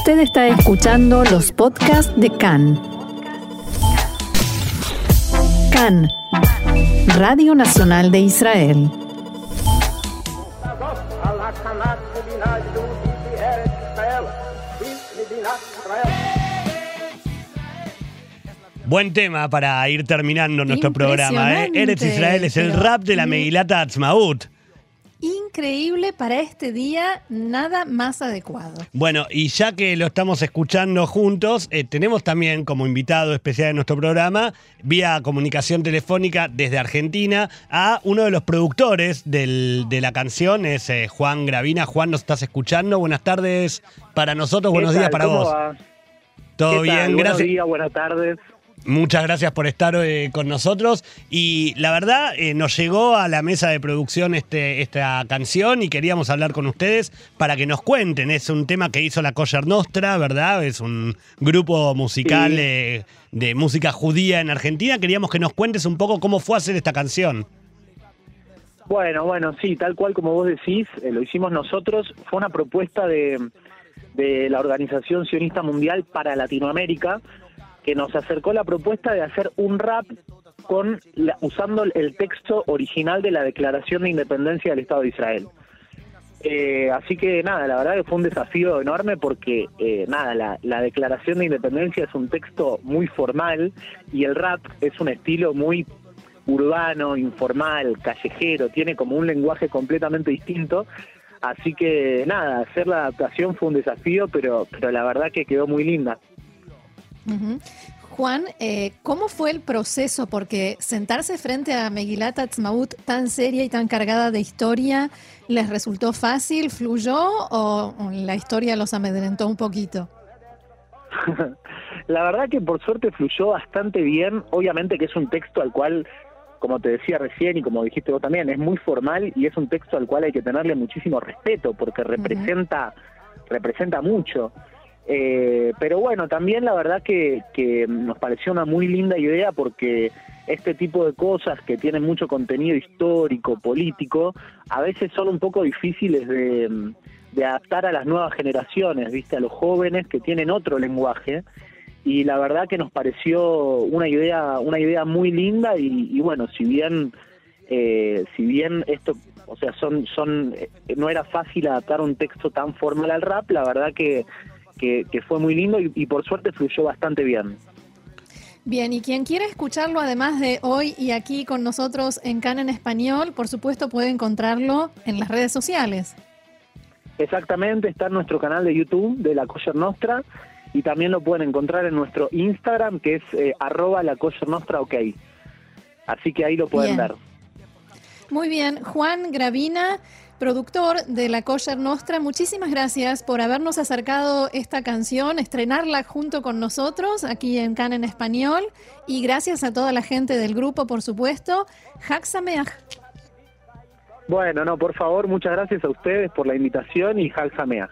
Usted está escuchando los podcasts de CAN. CAN, Radio Nacional de Israel. Buen tema para ir terminando nuestro programa. ¿eh? Eretz Israel es el rap de la Megilata Atzmaut. Increíble para este día, nada más adecuado. Bueno, y ya que lo estamos escuchando juntos, eh, tenemos también como invitado especial en nuestro programa, vía comunicación telefónica desde Argentina, a uno de los productores del- de la canción, es eh, Juan Gravina. Juan, ¿nos estás escuchando? Buenas tardes para nosotros, buenos ¿Qué días para ¿Cómo vos. va? Todo ¿Qué tal? bien, Buenos gracias. días, buenas tardes. Muchas gracias por estar eh, con nosotros. Y la verdad, eh, nos llegó a la mesa de producción este, esta canción y queríamos hablar con ustedes para que nos cuenten. Es un tema que hizo la Kosher Nostra, ¿verdad? Es un grupo musical Sí. eh, de música judía en Argentina. Queríamos que nos cuentes un poco cómo fue hacer esta canción. Bueno, bueno, sí, tal cual como vos decís, eh, lo hicimos nosotros. Fue una propuesta de, de la Organización Sionista Mundial para Latinoamérica que nos acercó la propuesta de hacer un rap con la- usando el texto original de la Declaración de Independencia del Estado de Israel. Eh, así que nada, la verdad que fue un desafío enorme porque eh, nada, la, la Declaración de Independencia es un texto muy formal y el rap es un estilo muy urbano, informal, callejero, tiene como un lenguaje completamente distinto. Así que nada, hacer la adaptación fue un desafío, pero, pero la verdad que quedó muy linda. Juan, eh, ¿cómo fue el proceso? Porque sentarse frente a Megilat Atzmaut tan seria y tan cargada de historia, ¿les resultó fácil, fluyó o o la historia los amedrentó un poquito? la verdad que por suerte fluyó bastante bien. Obviamente que es un texto al cual, como te decía recién y como dijiste vos también, es muy formal y es un texto al cual hay que tenerle muchísimo respeto porque representa, representa mucho. Eh, pero bueno, también la verdad que, nos pareció una muy linda idea porque este tipo de cosas que tienen mucho contenido histórico, político, a veces son un poco difíciles de, de adaptar a las nuevas generaciones, viste, a los jóvenes que tienen otro lenguaje. Y la verdad que nos pareció una idea, una idea muy linda y, y bueno, si bien eh, si bien esto, o sea, son, son, eh, no era fácil adaptar un texto tan formal al rap, la verdad que, que, que fue muy lindo y, y por suerte fluyó bastante bien. Bien, y quien quiera escucharlo además de hoy y aquí con nosotros en Can en Español, por supuesto puede encontrarlo en las redes sociales. Exactamente, está en nuestro canal de YouTube de La Kosher Nostra y también lo pueden encontrar en nuestro Instagram que es eh, arroba La Nostra OK. Así que ahí lo pueden Bien. ver. Muy bien, Juan Gravina, productor de La Kosher Nostra, muchísimas gracias por habernos acercado esta canción, estrenarla junto con nosotros aquí en Can en Español y gracias a toda la gente del grupo, por supuesto. Hag Sameach. Bueno, no, por favor, muchas gracias a ustedes por la invitación y Hal Sameach.